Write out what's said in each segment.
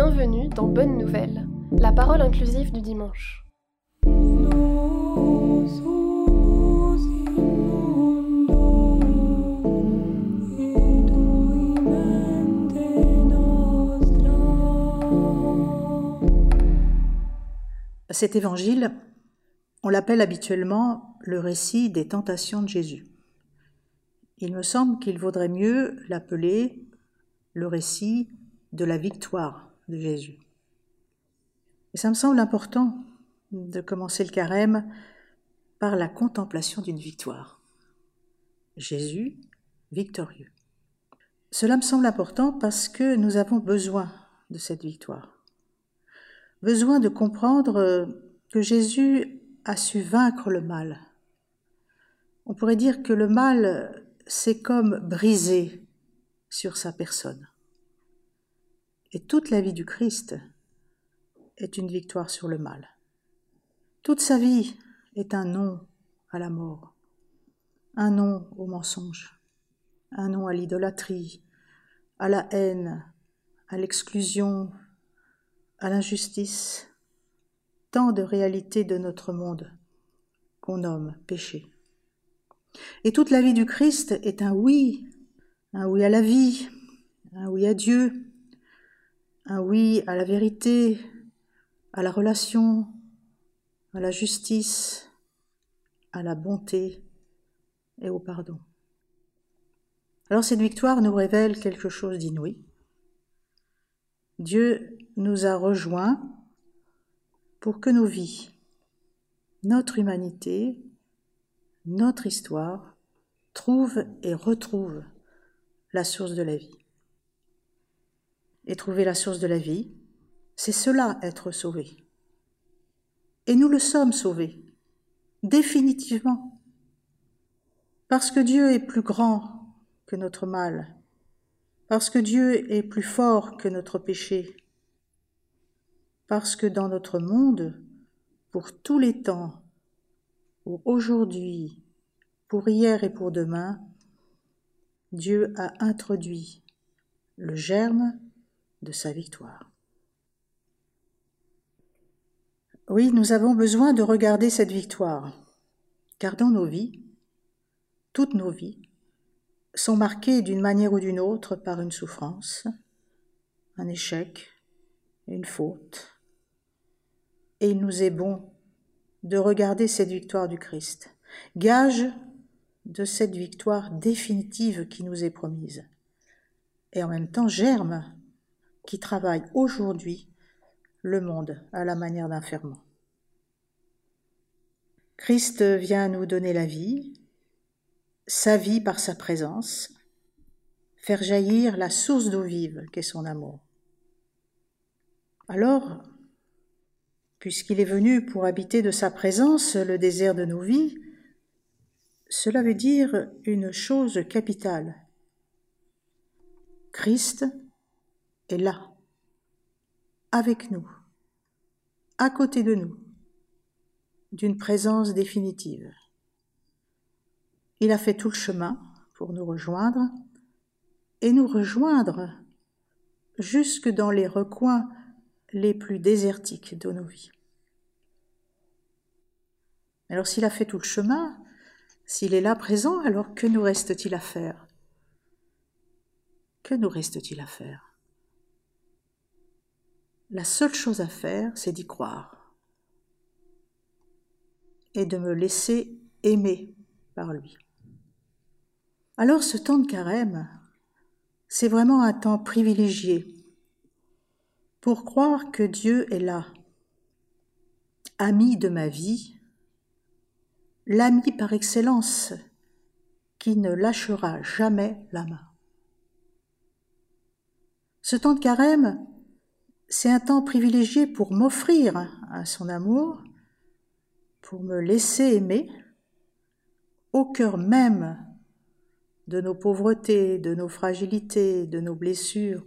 Bienvenue dans Bonne Nouvelle, la parole inclusive du dimanche. Cet évangile, on l'appelle habituellement le récit des tentations de Jésus. Il me semble qu'il vaudrait mieux l'appeler le récit de la victoire Et ça me semble important de commencer le carême par la contemplation d'une victoire. Jésus victorieux. Cela me semble important parce que nous avons besoin de cette victoire. Besoin de comprendre que Jésus a su vaincre le mal. On pourrait dire que le mal s'est comme brisé sur sa personne. Et toute la vie du Christ est une victoire sur le mal. Toute sa vie est un non à la mort, un non au mensonge, un non à l'idolâtrie, à la haine, à l'exclusion, à l'injustice, tant de réalités de notre monde qu'on nomme péché. Et toute la vie du Christ est un oui, un oui à la vie, un oui à Dieu, un oui à la vérité, à la relation, à la justice, à la bonté et au pardon. Alors cette victoire nous révèle quelque chose d'inouï. Dieu nous a rejoints pour que nos vies, notre humanité, notre histoire trouvent et retrouvent la source de la vie et trouver la source de la vie, c'est cela être sauvé. Et nous le sommes sauvés, définitivement, parce que Dieu est plus grand que notre mal, parce que Dieu est plus fort que notre péché, parce que dans notre monde, pour tous les temps, pour aujourd'hui, pour hier et pour demain, Dieu a introduit le germe de sa victoire. Oui, nous avons besoin de regarder cette victoire, car dans nos vies, toutes nos vies, sont marquées d'une manière ou d'une autre par une souffrance, un échec, une faute. Et il nous est bon de regarder cette victoire du Christ, gage de cette victoire définitive qui nous est promise, et en même temps germe qui travaille aujourd'hui le monde à la manière d'un ferment. Christ vient nous donner la vie, sa vie par sa présence, faire jaillir la source d'eau vive qu'est son amour. Alors, puisqu'il est venu pour habiter de sa présence le désert de nos vies, cela veut dire une chose capitale. Christ est là, avec nous, à côté de nous, d'une présence définitive. Il a fait tout le chemin pour nous rejoindre et nous rejoindre jusque dans les recoins les plus désertiques de nos vies. Alors s'il a fait tout le chemin, s'il est là présent, alors que nous reste-t-il à faire? Que nous reste-t-il à faire? La seule chose à faire, c'est d'y croire et de me laisser aimer par lui. Alors ce temps de carême, c'est vraiment un temps privilégié pour croire que Dieu est là, ami de ma vie, l'ami par excellence qui ne lâchera jamais la main. Ce temps de carême, c'est un temps privilégié pour m'offrir à son amour, pour me laisser aimer au cœur même de nos pauvretés, de nos fragilités, de nos blessures,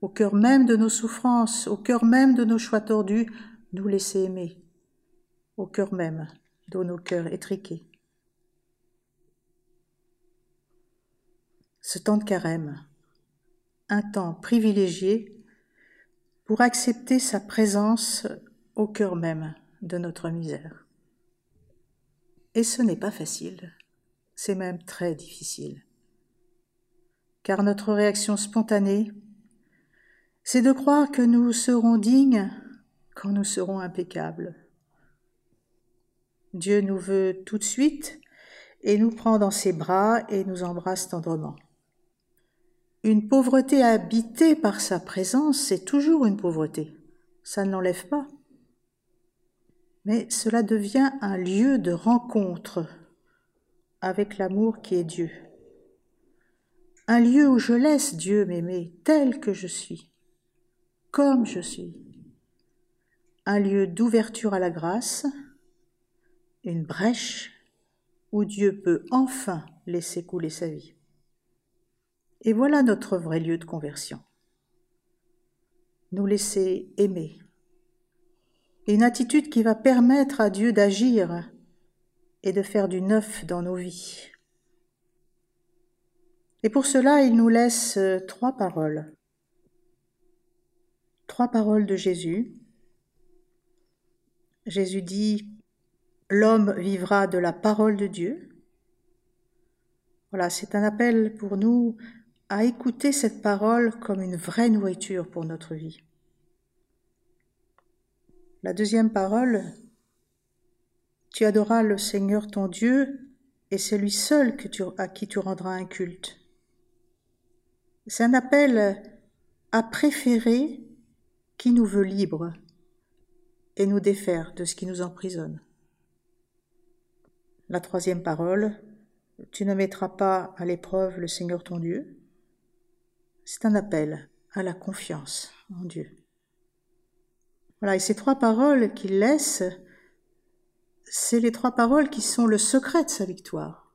au cœur même de nos souffrances, au cœur même de nos choix tordus, nous laisser aimer, au cœur même de nos cœurs étriqués. Ce temps de carême, un temps privilégié pour accepter sa présence au cœur même de notre misère. Et ce n'est pas facile, c'est même très difficile. Car notre réaction spontanée, c'est de croire que nous serons dignes quand nous serons impeccables. Dieu nous veut tout de suite et nous prend dans ses bras et nous embrasse tendrement. Une pauvreté habitée par sa présence, c'est toujours une pauvreté. Ça ne l'enlève pas. Mais cela devient un lieu de rencontre avec l'amour qui est Dieu. Un lieu où je laisse Dieu m'aimer tel que je suis, comme je suis. Un lieu d'ouverture à la grâce, une brèche où Dieu peut enfin laisser couler sa vie. Et voilà notre vrai lieu de conversion. Nous laisser aimer. une attitude qui va permettre à Dieu d'agir et de faire du neuf dans nos vies. Et pour cela, il nous laisse trois paroles. Trois paroles de Jésus. Jésus dit, L'homme vivra de la parole de Dieu. Voilà, c'est un appel pour nous à écouter cette parole comme une vraie nourriture pour notre vie. La deuxième parole, tu adoras le Seigneur ton Dieu et c'est lui seul à qui tu rendras un culte. C'est un appel à préférer qui nous veut libre et nous défaire de ce qui nous emprisonne. La troisième parole, tu ne mettras pas à l'épreuve le Seigneur ton Dieu. C'est un appel à la confiance en Dieu. Voilà, et ces trois paroles qu'il laisse, c'est les trois paroles qui sont le secret de sa victoire.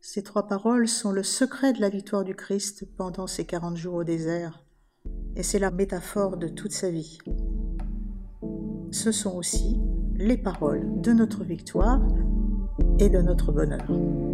Ces trois paroles sont le secret de la victoire du Christ pendant ces quarante jours au désert, et c'est la métaphore de toute sa vie. Ce sont aussi les paroles de notre victoire et de notre bonheur.